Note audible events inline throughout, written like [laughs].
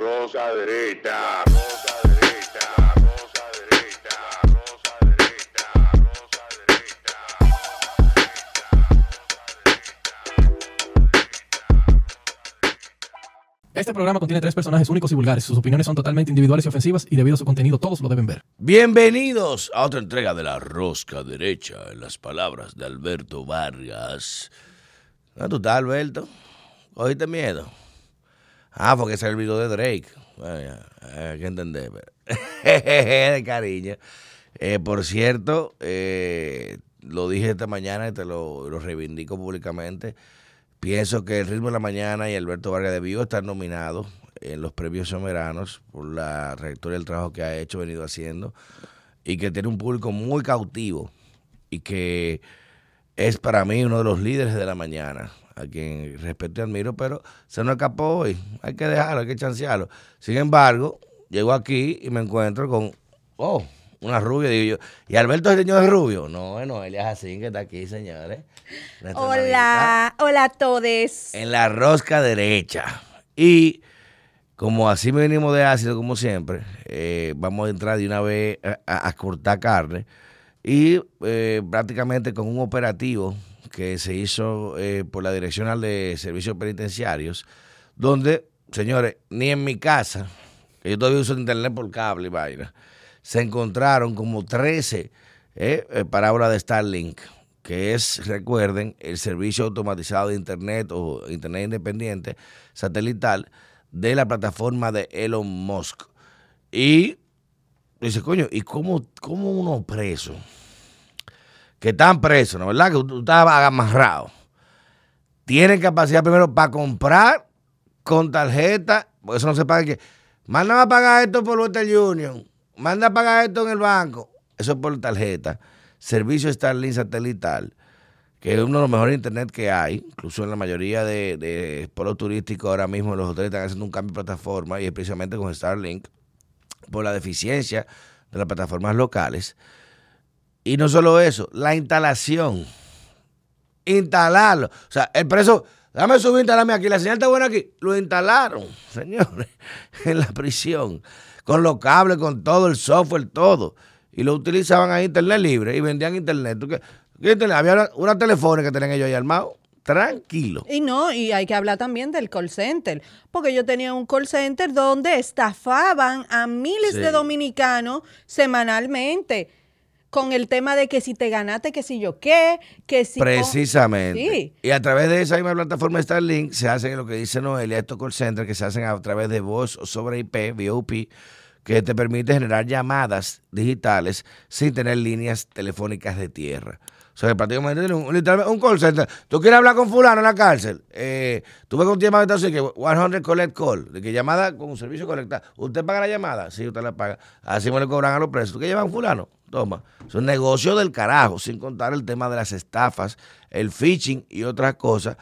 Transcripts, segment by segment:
rosa derecha. Rosa derecha, rosa derecha, rosa derecha, rosa Este programa contiene tres personajes únicos y vulgares. Sus opiniones son totalmente individuales y ofensivas y debido a su contenido todos lo deben ver. Bienvenidos a otra entrega de La Rosca Derecha, en las palabras de Alberto Vargas. ¿Dónde tú estás, Alberto? ¿Cogiste miedo? Ah, porque es el video de Drake. Hay que entender. [laughs] de cariño. Eh, por cierto, eh, lo dije esta mañana y te lo, lo reivindico públicamente. Pienso que el ritmo de la mañana y Alberto Vargas debió estar nominados en los premios someranos por la trayectoria del trabajo que ha hecho, venido haciendo, y que tiene un público muy cautivo y que es para mí uno de los líderes de la mañana, a quien respeto y admiro, pero se nos escapó hoy. Hay que dejarlo, hay que chancearlo. Sin embargo, llego aquí y me encuentro con, oh, una rubia, digo yo, ¿y Alberto es el señor rubio? No, bueno, él es así que está aquí, señores. Nuestra Hola, hola a todos. en la rosca derecha. Y como así me venimos de ácido, como siempre, eh, vamos a entrar de una vez a, a- a cortar carne. Y eh, prácticamente con un operativo que se hizo eh, por la Direccional de Servicios Penitenciarios, donde, señores, ni en mi casa, que yo todavía uso internet por cable y vaina, se encontraron como 13 eh, eh, parábolas de Starlink, que es, recuerden, el servicio automatizado de internet o internet independiente satelital de la plataforma de Elon Musk. Y dice, coño, ¿y cómo, cómo uno preso? Que están presos, ¿no? ¿Verdad? Que tú estabas amarrado. Tienen capacidad primero para comprar con tarjeta, porque eso no se paga que. A pagar esto por Western Union. Manda a pagar esto en el banco. Eso es por tarjeta. Servicio Starlink satelital, que es uno de los mejores internet que hay. Incluso en la mayoría de, de polos turísticos ahora mismo los hoteles están haciendo un cambio de plataforma y es precisamente con Starlink por la deficiencia de las plataformas locales. Y no solo eso, la instalación. Instalarlo. O sea, el preso, dame subir, instalarme aquí. La señal está buena aquí. Lo instalaron, [laughs] señores, en la prisión. Con los cables, con todo el software, todo. Y lo utilizaban a internet libre y vendían internet. ¿Tú qué- qué internet? Había una, una telefónica que tenían ellos ahí armado. Tranquilo. Y no, y hay que hablar también del call center, porque yo tenía un call center donde estafaban a miles Sí. de dominicanos semanalmente con el tema de que si te ganaste, que si yo qué, que si... Precisamente. Sí. Y a través de esa misma plataforma Starlink se hacen lo que dice Noelia, estos call centers que se hacen a través de voz sobre IP, VOP, que te permite generar llamadas digitales sin tener líneas telefónicas de tierra. O sea, prácticamente tiene un, literalmente un call center. Tú quieres hablar con fulano en la cárcel. Eh, tú ves con un llamada así que 100 collect call, de que llamada con un servicio conectado. ¿Usted paga la llamada? Sí, usted la paga. Así me le cobran a los presos. ¿Tú qué llevan fulano? Toma. Es un negocio del carajo, sin contar el tema de las estafas, el phishing y otras cosas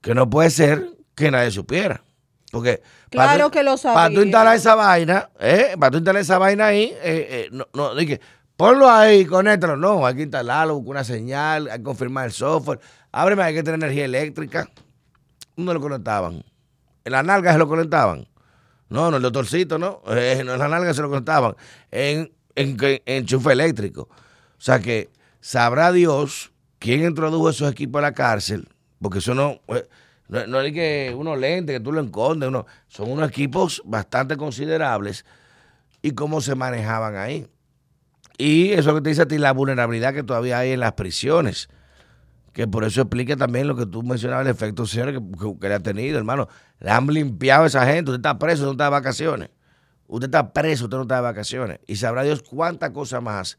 que no puede ser que nadie supiera. Porque Claro tú- que lo Para tú sabía. instalar esa vaina, ¿eh? Para tú instalar esa vaina ahí, eh, eh, no, no, dije, ponlo ahí, conéctalo. No, hay que instalarlo, buscar una señal, hay que confirmar el software. Ábreme, hay que tener energía eléctrica. No lo conectaban. En las nalgas se lo conectaban. No, no, el doctorcito, no. Eh, no en las nalgas se lo conectaban. En, en, en enchufe eléctrico. O sea que sabrá Dios quién introdujo esos equipos a la cárcel, porque eso no, eh, no, es que unos lentes que tú lo escondes, uno, son unos equipos bastante considerables y cómo se manejaban ahí. Y eso que te dice a ti, la vulnerabilidad que todavía hay en las prisiones, que por eso explica también lo que tú mencionabas, el efecto que, que, que le ha tenido, hermano. Le han limpiado a esa gente, usted está preso, usted no está de vacaciones. Usted está preso, usted no está de vacaciones. Y sabrá Dios cuántas cosas más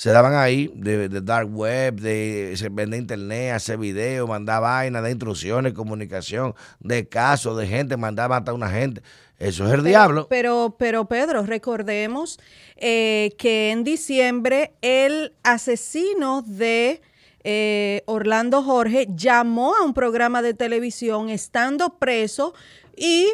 se daban ahí de, de dark web, de se vender internet, hacer video, mandar vainas de instrucciones, comunicación, de casos, de gente, mandaba hasta una gente. Eso es el diablo. Pero, pero Pedro, recordemos eh, que en diciembre el asesino de eh, Orlando Jorge llamó a un programa de televisión estando preso y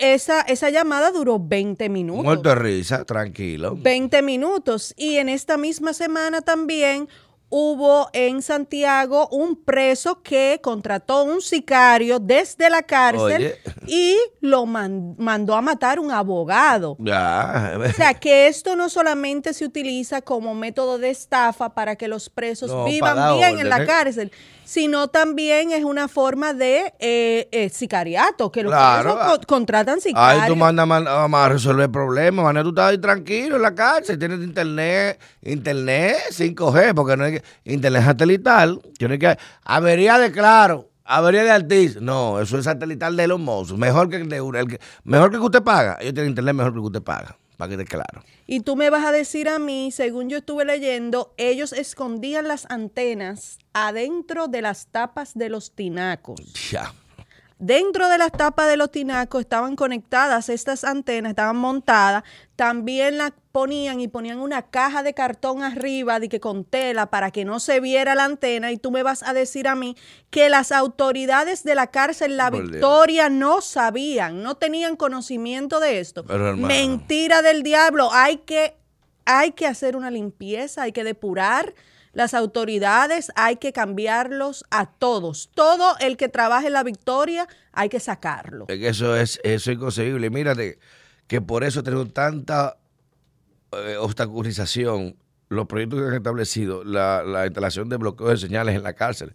esa, esa llamada duró 20 minutos. Muerto de risa, tranquilo. 20 minutos. Y en esta misma semana también hubo en Santiago un preso que contrató un sicario desde la cárcel Oye. y lo man- mandó a matar un abogado. O sea, que esto no solamente se utiliza como método de estafa para que los presos No, vivan bien en la órdenes. cárcel, sino también es una forma de eh, eh, sicariato, que los Claro. presos co- contratan sicarios. Ahí tú mandas man- a resolver problemas, man. Tú estás ahí tranquilo en la cárcel, tienes internet, internet 5G, porque no hay que, internet satelital, tienes que, avería de claro, avería de Altiz, no, eso es satelital de los mozos, mejor que el de el que, mejor que usted paga, ellos tienen internet mejor que usted paga, para que claro. Y tú me vas a decir a mí, según yo estuve leyendo, ellos escondían las antenas adentro de las tapas de los tinacos. Ya. Dentro de las tapas de los tinacos estaban conectadas estas antenas, estaban montadas. También las ponían y ponían una caja de cartón arriba de que con tela para que no se viera la antena. Y tú me vas a decir a mí que las autoridades de la cárcel La. Victoria no sabían, no tenían conocimiento de esto. Pero, hermano. Mentira del diablo. Hay que, hay que hacer una limpieza, hay que depurar las autoridades, hay que cambiarlos a todos. Todo el que trabaje en la victoria hay que sacarlo. Eso es, eso es inconcebible. Mírate que por eso tenemos tanta eh, obstaculización los proyectos que han establecido, la, la instalación de bloqueo de señales en la cárcel.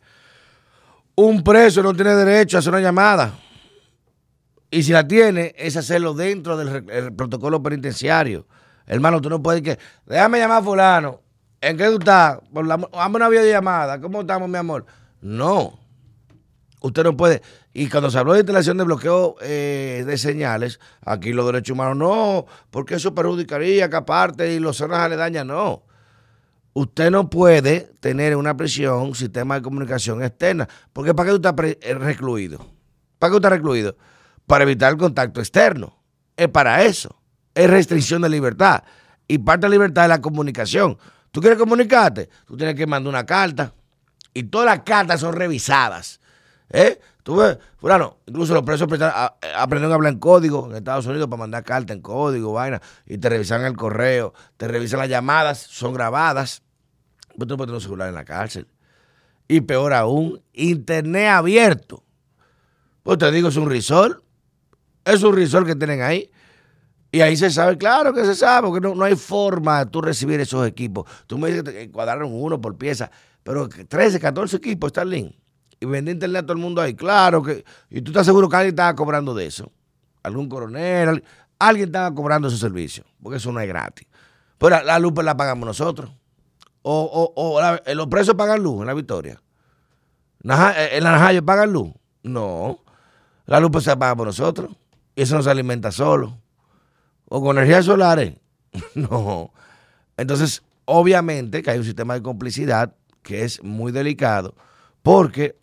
Un preso no tiene derecho a hacer una llamada. Y si la tiene, es hacerlo dentro del protocolo penitenciario. Hermano, tú no puedes que. Déjame llamar a fulano. ¿En qué tú estás? Por la, dame una videollamada. ¿Cómo estamos, mi amor? No. Usted no puede. Y cuando se habló de instalación de bloqueo eh, de señales, aquí los derechos humanos no, porque eso perjudicaría que aparte y los zonas aledañas no. Usted no puede tener en una prisión un sistema de comunicación externa. Porque ¿para qué tú estás eh, recluido? ¿Para qué tú estás recluido? Para evitar el contacto externo. Es para eso. Es restricción de libertad. Y parte de libertad es la comunicación. ¿Tú quieres comunicarte? Tú tienes que mandar una carta. Y todas las cartas son revisadas. ¿Eh? Tú ves, fulano, incluso los presos a, aprendieron a hablar en código en Estados Unidos para mandar carta en código, vaina, y te revisan el correo, te revisan las llamadas, son grabadas. Pues tú no puedes tener un celular en la cárcel. Y peor aún, internet abierto. Pues te digo, es un risol. Es un risol que tienen ahí. Y ahí se sabe, claro que se sabe, porque no, no hay forma de tú recibir esos equipos. Tú me dices que cuadraron uno por pieza, pero que 13, 14 equipos, Starlink. Y vende internet a todo el mundo ahí. Claro que. Y tú estás seguro que alguien estaba cobrando de eso. Algún coronel, al- alguien estaba cobrando ese servicio, porque eso no es gratis. Pero la, la luz pues, la pagamos nosotros. O, o, o eh, los presos pagan luz en la victoria. Naja- eh, ¿En la Najayo pagan luz? No. La luz pues, se paga por nosotros. Y eso no se alimenta solo. O con energías solares. [laughs] no. Entonces, obviamente que hay un sistema de complicidad que es muy delicado porque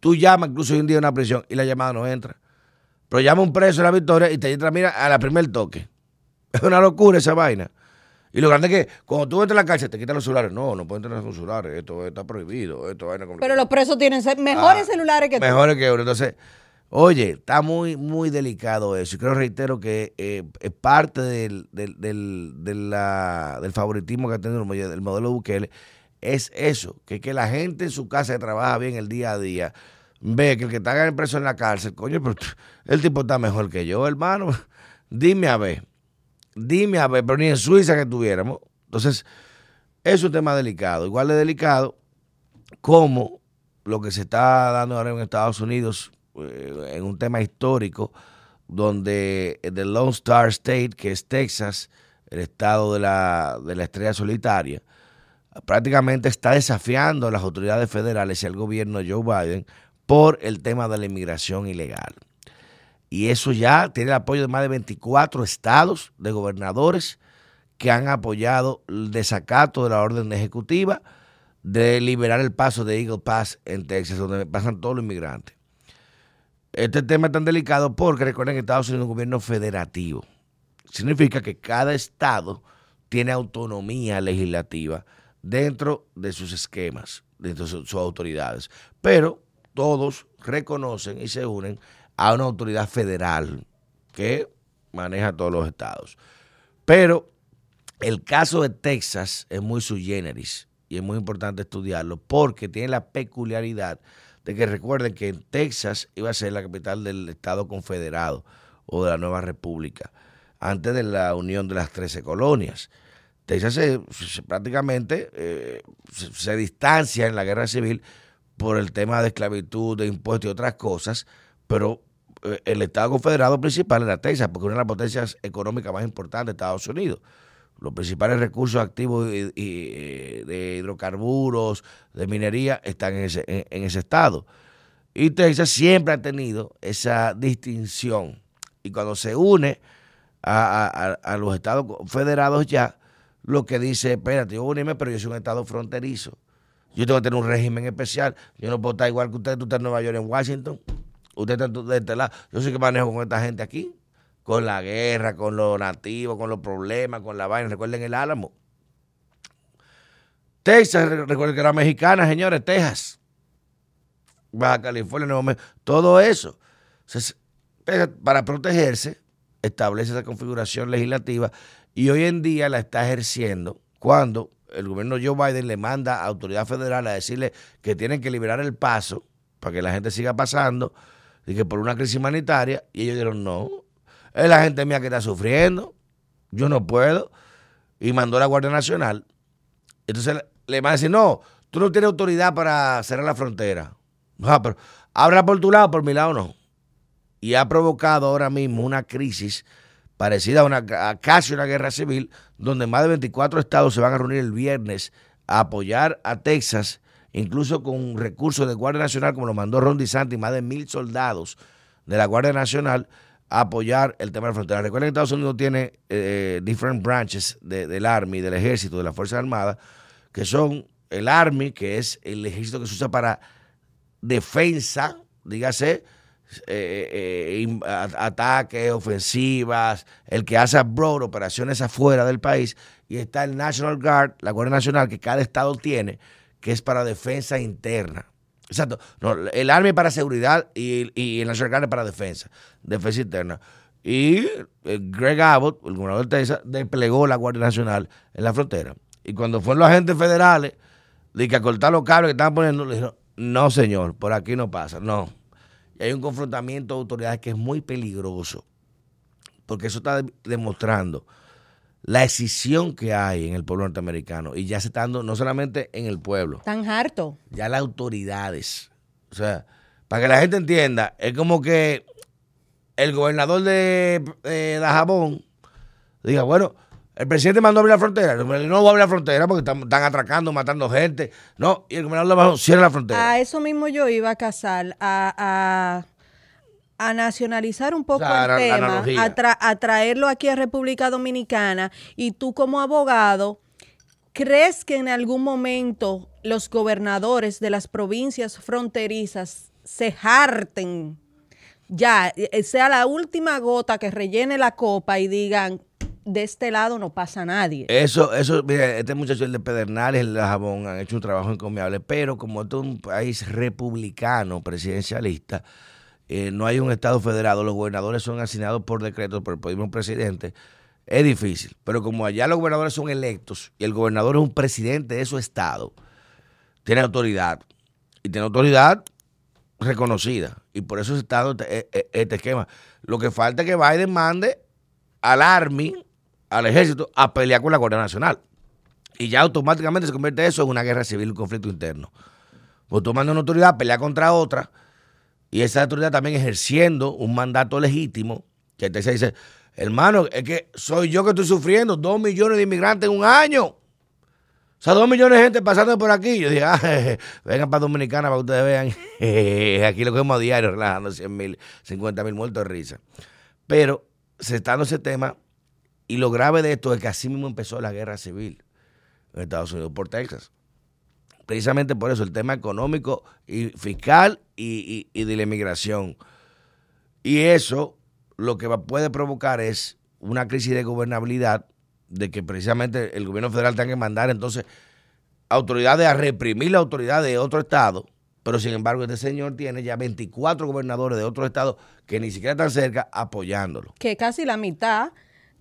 tú llamas incluso hoy en día a una prisión y la llamada no entra. Pero llama un preso en la victoria y te entra, mira, a la primer toque. [laughs] Es una locura esa vaina. Y lo grande es que cuando tú entras a la cárcel te quitan los celulares. No, no pueden tener los celulares. Esto está prohibido. Esto vaina Pero los presos tienen mejores Ah, celulares que tú. Mejores que uno. Entonces, oye, está muy, muy delicado eso. Y creo, reitero, que eh, es parte del, del, del, del favoritismo que ha tenido el modelo, el modelo Bukele. Es eso, que, que la gente en su casa que trabaja bien el día a día ve que el que está en preso en la cárcel, coño, pero el tipo está mejor que yo, hermano. Dime a ver. Dime a ver, pero ni en Suiza que tuviéramos. Entonces, es un tema delicado. Igual de delicado como lo que se está dando ahora en Estados Unidos en un tema histórico donde the Lone Star State, que es Texas, el estado de la, de la estrella solitaria, prácticamente está desafiando a las autoridades federales y al gobierno de Joe Biden por el tema de la inmigración ilegal. Y eso ya tiene el apoyo de más de 24 estados de gobernadores que han apoyado el desacato de la orden ejecutiva de liberar el paso de Eagle Pass en Texas, donde pasan todos los inmigrantes. Este tema es tan delicado porque recuerden que Estados Unidos es un gobierno federativo. Significa que cada estado tiene autonomía legislativa dentro de sus esquemas, dentro de sus, autoridades. Pero todos reconocen y se unen a una autoridad federal que maneja todos los estados. Pero el caso de Texas es muy sui generis y es muy importante estudiarlo porque tiene la peculiaridad de que recuerden que Texas iba a ser la capital del Estado Confederado o de la nueva República, antes de la unión de las 13 colonias. Texas prácticamente eh, se, distancia en la guerra civil por el tema de esclavitud, de impuestos y otras cosas, pero eh, el Estado Confederado principal era Texas, porque una de las potencias económicas más importantes de Estados Unidos. Los principales recursos activos eh, de hidrocarburos, de minería, están en ese, en- ese estado. Y Texas siempre ha tenido esa distinción. Y cuando se une a, a- los estados federados ya, lo que dice, espérate, yo unirme, pero yo soy un estado fronterizo. Yo tengo que tener un régimen especial. Yo no puedo estar igual que usted, tú estás en Nueva York, en Washington. Usted está de este lado. Yo soy que manejo con esta gente aquí. Con la guerra, con los nativos, con los problemas, con la vaina. Recuerden el Álamo. Texas, re- recuerden que era mexicana, señores, Texas. Baja California, Nuevo México, todo eso. Entonces, para protegerse, establece esa configuración legislativa y hoy en día la está ejerciendo cuando el gobierno Joe Biden le manda a autoridad federal a decirle que tienen que liberar el paso para que la gente siga pasando y que por una crisis humanitaria y ellos dijeron no, es la gente mía que está sufriendo, yo no puedo y mandó a la Guardia Nacional. Entonces le- van a decir, no, tú no tienes autoridad para cerrar la frontera. Ah, pero habla por tu lado, por mi lado no. Y ha provocado ahora mismo una crisis parecida a, una, a casi una guerra civil, donde más de 24 estados se van a reunir el viernes a apoyar a Texas, incluso con recursos de Guardia Nacional, como lo mandó Ron DeSantis, más de mil soldados de la Guardia Nacional apoyar el tema de la frontera. Recuerden que Estados Unidos tiene eh, different branches de- del Army, del Ejército, de las Fuerzas Armadas, que son el Army, que es el ejército que se usa para defensa, dígase, eh, eh, a- ataques, ofensivas, el que hace abroad, operaciones afuera del país, y está el National Guard, la Guardia Nacional, que cada estado tiene, que es para defensa interna. Exacto. No, el Army para seguridad y, y el National Guard para defensa, defensa interna. Y eh, Greg Abbott, el gobernador de Texas, desplegó la Guardia Nacional en la frontera. Y cuando fueron los agentes federales, de que a cortar los cables que estaban poniendo, le dijeron, no señor, por aquí no pasa, no. Y hay un confrontamiento de autoridades que es muy peligroso, porque eso está de- demostrando la escisión que hay en el pueblo norteamericano y ya se está dando no solamente en el pueblo, Tan harto. ya las autoridades. O sea, para que la gente entienda, es como que el gobernador de, de Dajabón diga, bueno, el presidente mandó a abrir la frontera. No voy a abrir la frontera porque están, están atracando, matando gente. No, y el gobernador de Dajabón cierra la frontera. A eso mismo yo iba a casar, a, a, a nacionalizar un poco O sea, el tema, a, tra- a traerlo aquí a República Dominicana y tú como abogado, ¿crees que en algún momento los gobernadores de las provincias fronterizas se harten? Ya, eh, sea la última gota que rellene la copa y digan, de este lado no pasa nadie. Eso, eso, mire, este muchacho, el de Pedernales, el de Jabón, han hecho un trabajo encomiable, pero como esto es un país republicano, presidencialista, eh, no hay un Estado federado, los gobernadores son asignados por decreto por el mismo presidente, es difícil. Pero como allá los gobernadores son electos y el gobernador es un presidente de su Estado, tiene autoridad. Y tiene autoridad reconocida. Y por eso se está dando este, eh, este esquema. Lo que falta es que Biden mande al Army, al ejército, a pelear con la Guardia Nacional. Y ya automáticamente se convierte eso en una guerra civil, un conflicto interno. Pues tú mandas una autoridad a pelear contra otra, y esa autoridad también ejerciendo un mandato legítimo, que te dice, hermano, es que soy yo que estoy sufriendo, dos millones de inmigrantes en un año. O sea, dos millones de gente pasando por aquí. Yo dije, ah, [laughs] vengan para Dominicana para que ustedes vean. [laughs] aquí lo vemos a diario, relajando 100 mil, 50 mil muertos de risa. Pero se está dando ese tema y lo grave de esto es que así mismo empezó la guerra civil en Estados Unidos por Texas. Precisamente por eso, el tema económico y fiscal y, de la inmigración. Y eso lo que puede provocar es una crisis de gobernabilidad, de que precisamente el gobierno federal tenga que mandar entonces autoridades a reprimir la autoridad de otro estado, pero sin embargo este señor tiene ya 24 gobernadores de otro estado que ni siquiera están cerca apoyándolo. que casi la mitad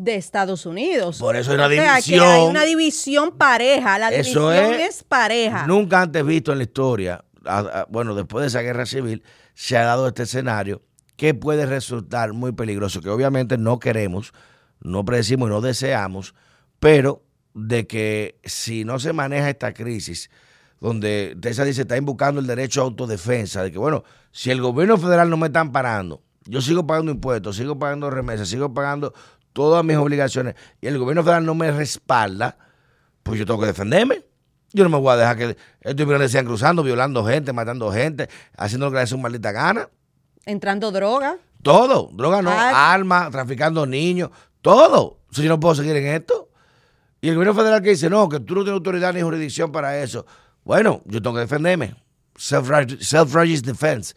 de Estados Unidos. Por eso hay una O sea, que hay división. una división pareja. La Eso división es es, pareja. Nunca antes visto en la historia, a- a- bueno, después de esa guerra civil, se ha dado este escenario que puede resultar muy peligroso, que obviamente no queremos, no predecimos y no deseamos, pero de que si no se maneja esta crisis, donde Tessa dice, está invocando el derecho a autodefensa, de que bueno, si el gobierno federal no me está amparando, yo sigo pagando impuestos, sigo pagando remesas, sigo pagando todas mis obligaciones, y el gobierno federal no me respalda, pues yo tengo que defenderme. Yo no me voy a dejar que estos inmigrantes sigan cruzando, violando gente, matando gente, haciendo lo que les su maldita gana. Entrando droga. Todo, droga no, armas, traficando niños, todo. Si yo no puedo seguir en esto. Y el gobierno federal que dice, no, que tú no tienes autoridad ni jurisdicción para eso. Bueno, yo tengo que defenderme. Self-righteous self-righteous defense.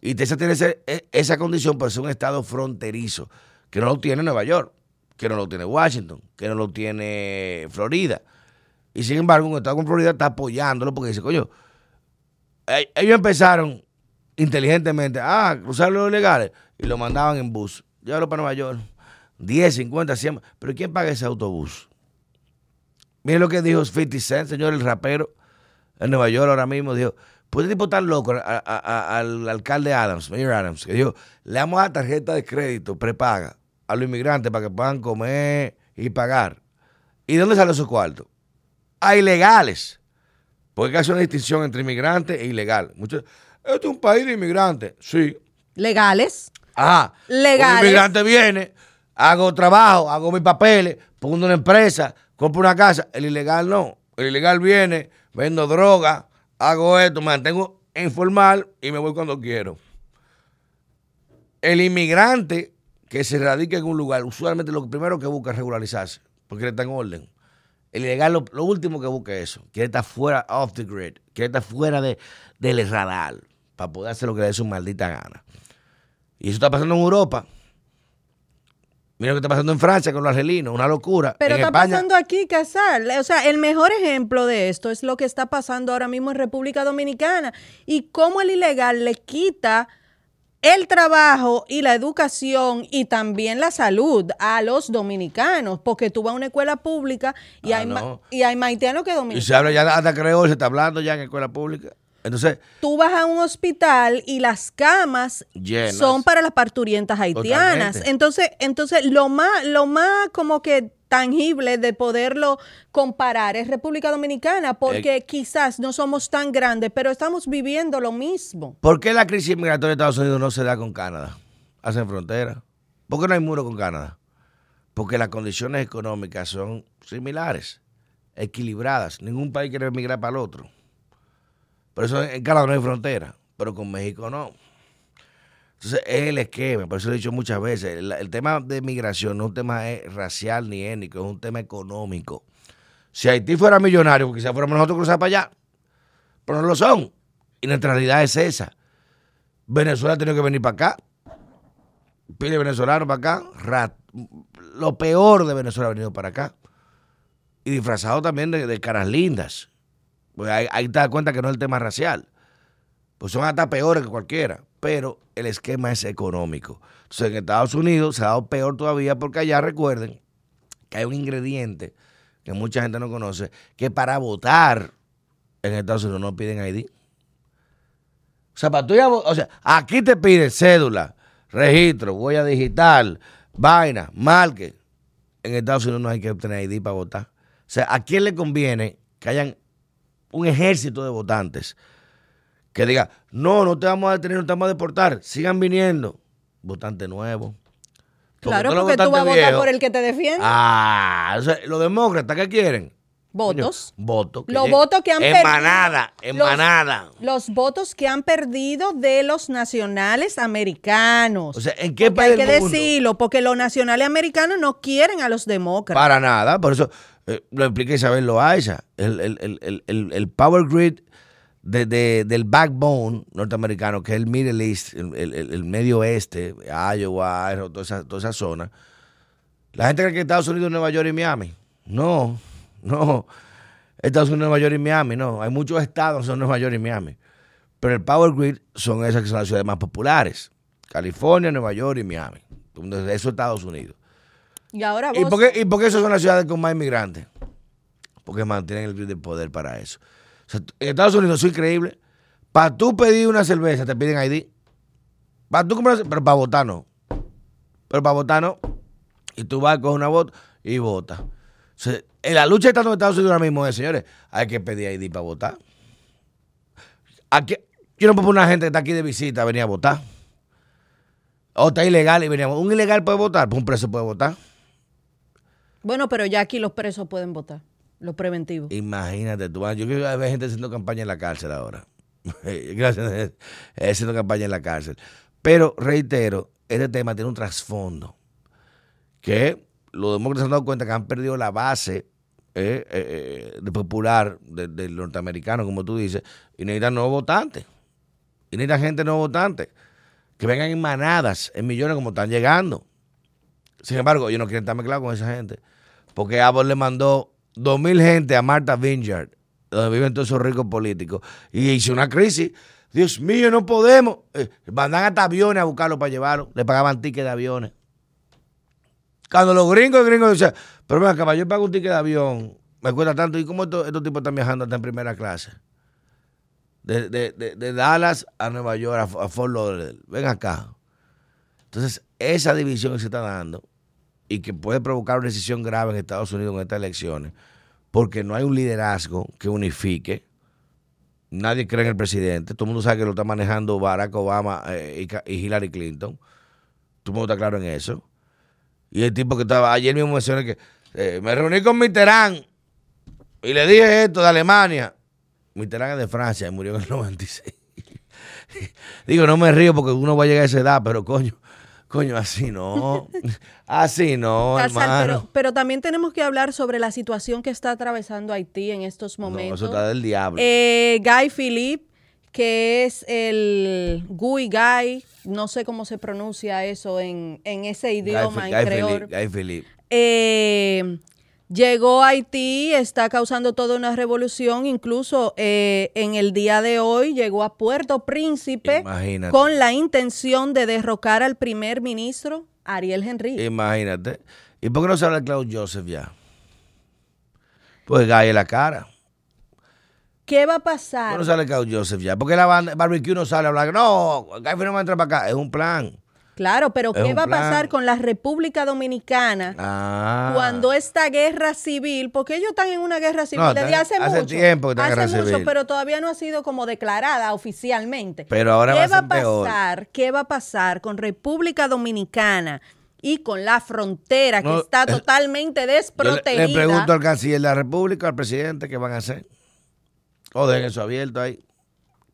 Y Texas tiene ese- e- esa condición por ser un estado fronterizo, que no lo tiene Nueva York, que no lo tiene Washington, que no lo tiene Florida. Y sin embargo, un estado con Florida está apoyándolo porque dice, coño, eh, ellos empezaron inteligentemente a cruzar los ilegales y lo mandaban en bus. Llévalo para Nueva York. 10, 50, 100. Pero ¿quién paga ese autobús? Miren lo que dijo 50 Cent, señor, el rapero, en Nueva York ahora mismo. Dijo, pues este tipo tan loco al alcalde Adams, Mayor Adams, que dijo, le damos a tarjeta de crédito prepaga a los inmigrantes para que puedan comer y pagar. ¿Y de dónde sale su cuarto? A ilegales. Porque hacer una distinción entre inmigrante e ilegal. Muchos, este es un país de inmigrantes. Sí. Legales. Ajá. Legales. Un inmigrante viene, hago trabajo, hago mis papeles, pongo una empresa, compro una casa. El ilegal no. El ilegal viene, vendo droga, hago esto, me mantengo informal y me voy cuando quiero. El inmigrante que se radica en un lugar, usualmente lo primero que busca es regularizarse, porque está en orden. El ilegal lo, lo último que busca es eso, quiere estar fuera off the grid, quiere estar fuera de, del radar, para poder hacer lo que le dé su maldita gana. Y eso está pasando en Europa. Mira lo que está pasando en Francia con los argelinos, una locura. Pero en está España, pasando aquí, Casal. O sea, el mejor ejemplo de esto es lo que está pasando ahora mismo en República Dominicana y cómo el ilegal le quita el trabajo y la educación y también la salud a los dominicanos, porque tú vas a una escuela pública y, Ah, hay, no. y hay maitianos que Y dominicanos. se habla ya hasta creol, se está hablando ya en escuela pública. Entonces, Tú vas a un hospital y las camas Llenas. son para las parturientas haitianas. Totalmente. Entonces, entonces lo más, lo más como que tangible de poderlo comparar es República Dominicana, porque Eh. quizás no somos tan grandes, pero estamos viviendo lo mismo. ¿por qué la crisis migratoria de Estados Unidos no se da con Canadá? Hacen frontera. ¿Por qué no hay muro con Canadá? Porque las condiciones económicas son similares, equilibradas. Ningún país quiere emigrar para el otro. Por eso en Canadá no hay frontera, pero con México no. Entonces es el esquema, por eso lo he dicho muchas veces. El, tema de migración no es un tema eh, racial ni étnico, es un tema económico. Si Haití fuera millonario, quizás fuéramos nosotros cruzar para allá, pero no lo son. Y nuestra realidad es esa. Venezuela ha tenido que venir para acá. Pile venezolano para acá. Lo peor de Venezuela ha venido para acá. Y disfrazado también de, caras lindas. Pues ahí te das cuenta que no es el tema racial. Pues son hasta peores que cualquiera. Pero el esquema es económico. Entonces en Estados Unidos se ha dado peor todavía porque allá recuerden que hay un ingrediente que mucha gente no conoce, que para votar en Estados Unidos no piden ID. O sea, para tú ir a vo- o sea, aquí te piden cédula, registro, huella digital, vaina, marque. En Estados Unidos no hay que obtener ID para votar. O sea, ¿a quién le conviene que hayan un ejército de votantes que diga, no, no te vamos a detener, no te vamos a deportar, sigan viniendo? Votante nuevo. claro, porque tú vas a votar por el que te defiende. Ah, o sea, los demócratas, ¿qué quieren? votos. Coño, votos. Los lleguen- votos que han En perdido- manada, en los- manada. Los votos que han perdido de los nacionales americanos. O sea, ¿en qué Porque país hay que mundo? decirlo, porque los nacionales americanos no quieren a los demócratas. Para nada, por eso eh, lo explica Isabel Loaiza. El, el, el, el power grid de, de- del backbone norteamericano, que es el Middle East, el, el- el- medio oeste, Iowa, toda esa, toda esa zona. La gente cree que Estados Unidos es Nueva York y Miami. No, no. Estados Unidos, Nueva York y Miami, no. Hay muchos estados que son Nueva York y Miami. Pero el Power Grid son esas que son las ciudades más populares. California, Nueva York y Miami. Eso es Estados Unidos. Y ahora ¿Y vos. por, qué, ¿Y por qué esas son las ciudades con más inmigrantes? Porque mantienen el grito de poder para eso. Sea, Estados Unidos es increíble. Para tú pedir una cerveza te piden ID. Para tú comprar, pero para votar no. Pero para votar no. Y tú vas, coges una bota y votas. O sea, en la lucha en Estados Unidos ahora mismo es, señores, hay que pedir ID para votar. Aquí, yo no puedo poner una gente que está aquí de visita a venir a votar. O está ilegal y veníamos. Un ilegal puede votar, pues un preso puede votar. Bueno, pero ya aquí los presos pueden votar. Los preventivos. Imagínate tú, yo quiero ver gente haciendo campaña en la cárcel ahora. [laughs] Gracias, eh, haciendo campaña en la cárcel. Pero reitero, este tema tiene un trasfondo que los demócratas se han dado cuenta que han perdido la base eh, eh, de popular de- del norteamericano, como tú dices, y necesitan nuevos votantes. Y necesitan gente nuevos votantes. Que vengan en manadas, en millones como están llegando. Sin embargo, ellos no quieren estar mezclados con esa gente. Porque Abbott le mandó dos mil gente a Martha Vineyard, donde viven todos esos ricos políticos, y hizo una crisis. Dios mío, no podemos. Eh, mandan hasta aviones a buscarlo para llevarlo. Le pagaban tickets de aviones. Cuando los gringos, gringos decían, pero venga, caballo, yo pago un ticket de avión, me cuesta tanto. ¿Y cómo estos, estos tipos están viajando hasta en primera clase? De, de- de- Dallas a Nueva York, a Fort Lauderdale. Ven acá. Entonces, esa división que se está dando y que puede provocar una decisión grave en Estados Unidos en estas elecciones, porque no hay un liderazgo que unifique. Nadie cree en el presidente. Todo el mundo sabe que lo está manejando Barack Obama eh, y, Hillary Clinton. Todo el mundo está claro en eso. Y el tipo que estaba, ayer mismo mencioné que eh, me reuní con Mitterrand y le dije esto de Alemania. Mitterrand es de Francia y murió en el 96. [laughs] Digo, no me río porque uno va a llegar a esa edad, pero coño, coño, así no. Así no, Casal, hermano. pero, pero también tenemos que hablar sobre la situación que está atravesando Haití en estos No, momentos. eso está del diablo. Eh, Guy Philippe, que es el Guy Guy, no sé cómo se pronuncia eso en, en ese idioma, Guy, en Guy creol. Philippe, Guy Philippe. Eh, llegó a Haití, está causando toda una revolución, incluso eh, en el día de hoy llegó a Puerto Príncipe Imagínate. con la intención de derrocar al primer ministro Ariel Henry. Imagínate. ¿Y por qué no de Claude Joseph ya? Pues en la cara. ¿Qué va a ¿Por pasar? qué no sale Claude Joseph ya? Porque la banda Barbecue no sale a hablar. No, Guy no va a entrar para acá. Es un plan. Claro, pero ¿qué va a pasar con la República Dominicana Ah. cuando esta guerra civil, porque ellos están en una guerra civil No, desde hace, hace mucho, tiempo que hace mucho, civil. pero todavía no ha sido como declarada oficialmente. Pero ahora ¿Qué va a va a ser peor. pasar? ¿Qué va a pasar con República Dominicana y con la frontera que está totalmente le, desprotegida? le pregunto al canciller de la República, al presidente, ¿qué van a hacer? O dejen eso abierto ahí.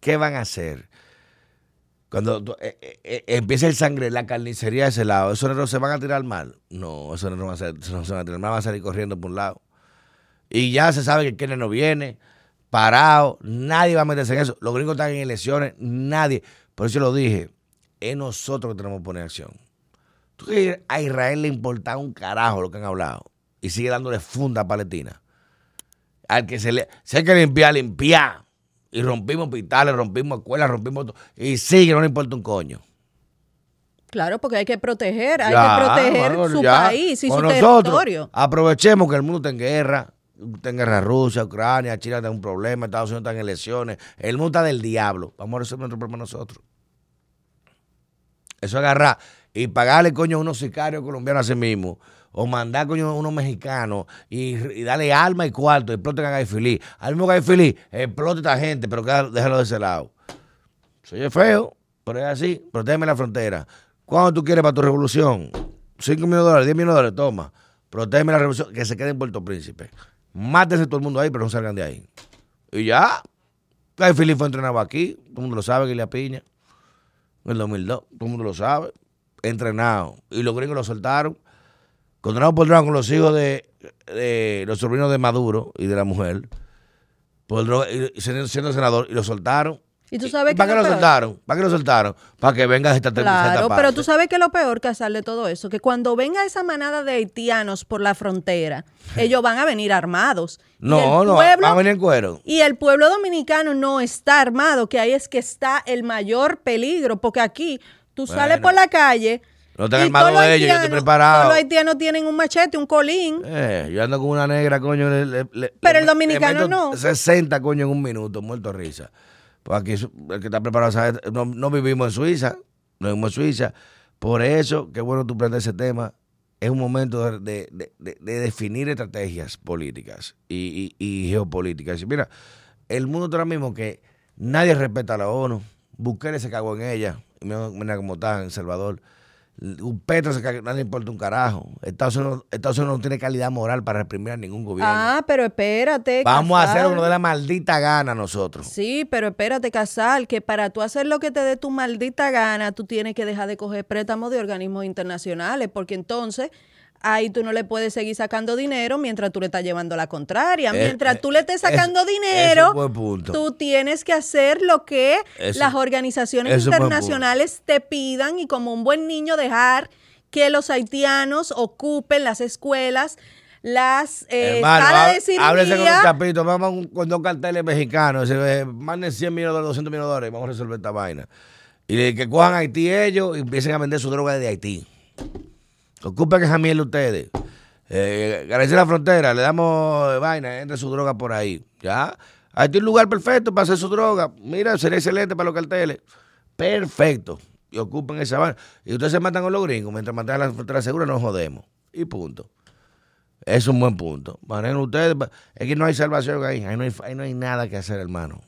¿Qué van a hacer? Cuando tú- eh, eh, eh, empieza el sangre, la carnicería de ese lado, ¿esos negros se van a tirar al mar? No, esos negros no se van a tirar al mar, van a salir corriendo por un lado. Y ya se sabe que Kenneth no viene, parado, nadie va a meterse en eso. Los gringos están en elecciones, nadie. Por eso lo dije, es nosotros que tenemos que poner acción. ¿Tú crees que a Israel le importa un carajo lo que han hablado? Y sigue dándole funda a Palestina. Al que se le. Si hay que limpiar, limpiar. Y rompimos hospitales, rompimos escuelas, rompimos todo. Y sigue, no le importa un coño. Claro, porque hay que proteger, hay Ya, que proteger bueno, su ya. país y Con su nosotros, territorio. Aprovechemos que el mundo está en guerra. Está en guerra Rusia, Ucrania, China está en un problema, Estados Unidos está en elecciones. El mundo está del diablo. Vamos a resolver nuestro problema nosotros. Eso es agarrar y pagarle, coño, a unos sicarios colombianos a sí mismo. O mandar, coño, unos mexicanos y, y darle alma y cuarto exploten a Philippe. Al mismo Philippe, explote esta gente, pero déjalo de ese lado. Soy feo, pero es así. Protégeme la frontera. ¿Cuánto tú quieres para tu revolución? 5 millones de dólares, 10 millones de dólares, toma. Protégeme la revolución, que se quede en Puerto Príncipe. Mátese todo el mundo ahí, pero no salgan de ahí. Y ya. Philippe fue entrenado aquí, todo el mundo lo sabe, que le piña. En el 2002, todo el mundo lo sabe. Entrenado. Y los gringos lo soltaron. Condenado por droga con los hijos de, de los sobrinos de Maduro y de la mujer. Por droga, y siendo, senador, y lo soltaron. Y tú sabes que ¿Para qué lo peor- soltaron? ¿Para qué lo soltaron? Para que venga esta Claro, pero tú sabes que lo peor, Casal, de todo eso, que cuando venga esa manada de haitianos por la frontera, [laughs] ellos van a venir armados. No, no, pueblo- va a venir en cuero. Y el pueblo dominicano no está armado, que ahí es que está el mayor peligro, porque aquí tú sales por la calle No armados todos los ellos, yo estoy preparado. Todos los haitianos tienen un machete, un colín. Eh, yo ando con una negra, coño. le- le- le- Pero el dominicano no. 60, coño, en un minuto, muerto risa. Pues aquí el que está preparado, sabe, no, no vivimos en Suiza, no vivimos en Suiza. Por eso, qué bueno tú prendes ese tema. Es un momento de, de- de- de- de definir estrategias políticas y, y- y geopolíticas. Y mira, el mundo ahora mismo que nadie respeta a la ONU. Bukele se cagó en ella. Mira, mira cómo está en El Salvador. Un Petro nadie le importa un carajo. Estados Unidos, Estados Unidos no tiene calidad moral para reprimir a ningún gobierno. Ah, pero espérate. Vamos a hacer nos dé la maldita gana nosotros. Sí, pero espérate, Casal, que para tú hacer lo que te dé tu maldita gana, tú tienes que dejar de coger préstamos de organismos internacionales, porque entonces ahí tú no le puedes seguir sacando dinero mientras tú le estás llevando la contraria. Eh, Mientras eh, tú le estés eso- sacando es dinero, tú tienes que hacer lo que Eso- las organizaciones internacionales te pidan y como un buen niño dejar que los haitianos ocupen las escuelas, las eh, Hermano, de há- háblese con un cirugía. chapito, vamos con- dos carteles mexicanos, eh, manden 100 millones de dólares, 200 millones de dólares, vamos a resolver esta vaina. Y de que cojan a Haití ellos y empiecen a vender su droga desde Haití. Ocupen esa mierda ustedes. Eh, la frontera, le damos vaina, entre su droga por ahí. ¿Ya? Haití es un lugar perfecto para hacer su droga. Mira, sería excelente para los carteles. Perfecto. Y ocupen esa vaina. Y ustedes se matan con los gringos. Mientras mantengan la frontera segura, nos jodemos. Y punto. Es un buen punto. Manejen ustedes. Es que no hay salvación ahí. Ahí no hay, ahí no hay nada que hacer, hermano.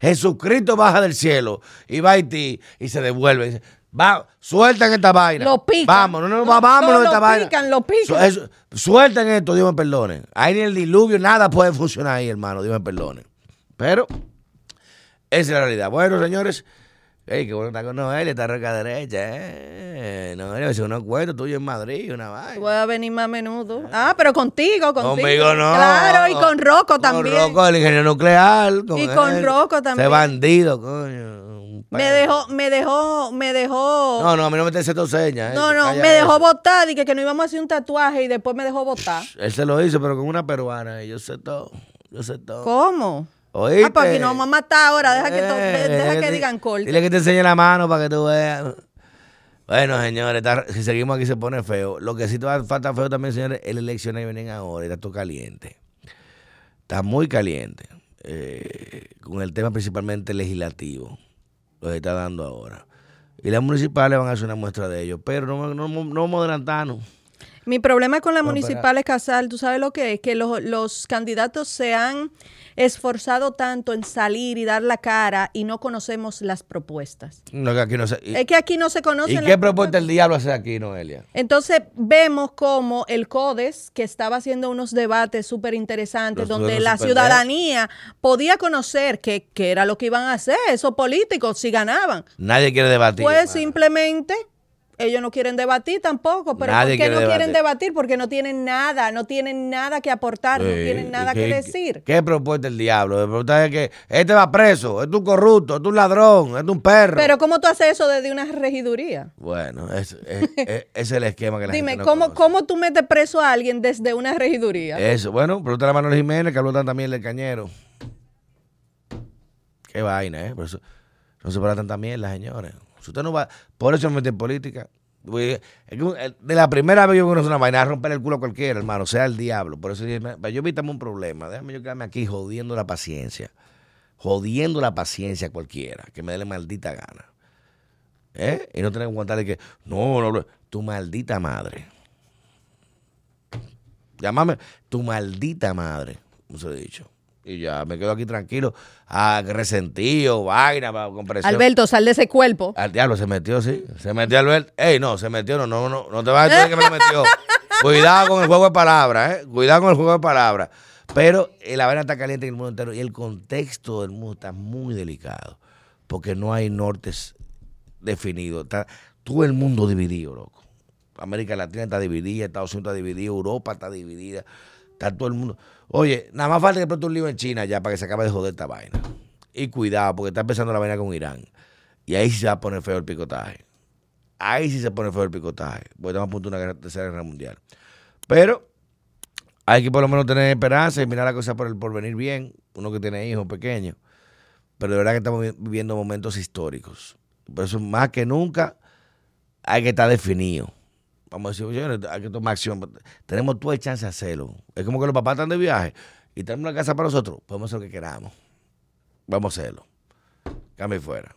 Jesucristo baja del cielo y va a Haití y se devuelve. Va, sueltan esta vaina. Lo pican. Vamos, no, no, No, vámonos no, de esta lo vaina. pican, lo pican. Su- suelten esto, Dios me perdone. Ahí ni el diluvio, nada puede funcionar ahí, hermano. Dios me perdone. Pero, esa es la realidad. Bueno, señores. Ey, qué bueno estar con Noelia, está roca derecha, eh. Noelia, es unos cuentos tuyos en Madrid, una vaina. Voy a venir más a menudo. Ah, pero contigo, contigo. Conmigo no. Claro, y con Rocco también. Con Rocco, el ingeniero nuclear. Y con él. Rocco también. Ese bandido, coño. Me dejó, me dejó, me dejó. No, no, a mí no me te tu señas. eh. No, no, Calla me dejó eso. votar y que, que no íbamos a hacer un tatuaje y después me dejó votar. Él se lo hizo, pero con una peruana. Y yo sé todo. Yo sé todo. ¿Cómo? ¿Oíste? Ah, pues aquí nos vamos a matar ahora. Deja que, Eh, deja que te- digan corte. Dile que te enseñe la mano para que tú veas. Bueno, señores, está- si seguimos aquí se pone feo. Lo que sí te va a falta feo también, señores, es la elección que vienen ahora. Está todo caliente. Está muy caliente. eh, con el tema principalmente legislativo. Lo que está dando ahora. Y las municipales van a hacer una muestra de ello. Pero no, no, no vamos a adelantarnos. Mi problema con las No, municipales, Casal, ¿tú sabes lo que es? Que los, los candidatos se han esforzado tanto en salir y dar la cara y no conocemos las propuestas. No, que aquí no se- y, Es que aquí no se conocen ¿y las qué propuesta el diablo hace aquí, Noelia? Entonces vemos como el CODES, que estaba haciendo unos debates súper interesantes, donde la ciudadanía podía conocer qué qué era lo que iban a hacer esos políticos si ganaban. Nadie quiere debatir. Pues simplemente ellos no quieren debatir tampoco, pero Nadie ¿por qué quiere no quieren debatir. Porque no tienen nada, no tienen nada que aportar, no tienen nada ¿y que decir. ¿Qué propuesta el diablo? La propuesta es que este va preso, es un corrupto, es un ladrón, es un perro. Pero ¿cómo tú haces eso desde una regiduría? bueno, es, es- [laughs] es- ese es el esquema que la Dime, gente no ¿cómo, conoce. ¿cómo tú metes preso a alguien desde una regiduría? Eso, bueno, pregúntale a Manuel Jiménez que habló también del cañero. Qué vaina, ¿eh? Por eso, no se para tanta mierda, señores. Usted no va, por eso me mete en política. De la primera vez yo conozco una vaina, a romper el culo a cualquiera, hermano, sea el diablo. Por eso yo, evítame un problema. Déjame yo quedarme aquí jodiendo la paciencia. Jodiendo la paciencia a cualquiera, que me dé la maldita gana. ¿Eh? Y no tener que aguantarle que, no, no, no, tu maldita madre. Llámame tu maldita madre, como se lo he dicho. Y ya me quedo aquí tranquilo, ah, resentido, vaina, con presión. Alberto, sal de ese cuerpo. Al diablo, se metió, sí. Se metió Alberto. Ey, no, se metió, no, no, no, no te vas a decir que me lo metió. [laughs] Cuidado con el juego de palabras, ¿eh? Cuidado con el juego de palabras. Pero eh, la vaina está caliente en el mundo entero y el contexto del mundo está muy delicado. Porque no hay nortes definidos. Está todo el mundo dividido, loco. América Latina está dividida, Estados Unidos está dividido, Europa está dividida. Está todo el mundo. Oye, nada más falta que pronto un lío en China ya para que se acabe de joder esta vaina. Y cuidado, porque está empezando la vaina con Irán. Y ahí sí se va a poner feo el picotaje. Ahí sí se pone feo el picotaje. Porque estamos a punto de una tercera guerra mundial. Pero hay que por lo menos tener esperanza y mirar la cosa por el porvenir bien. Uno que tiene hijos pequeños. Pero de verdad que estamos vi- viviendo momentos históricos. Por eso, más que nunca, hay que estar definido. Vamos a decir, señores, hay que tomar acción. Tenemos toda el chance de hacerlo. Es como que los papás están de viaje y tenemos una casa para nosotros. Podemos hacer lo que queramos. Vamos a hacerlo. Cambio fuera.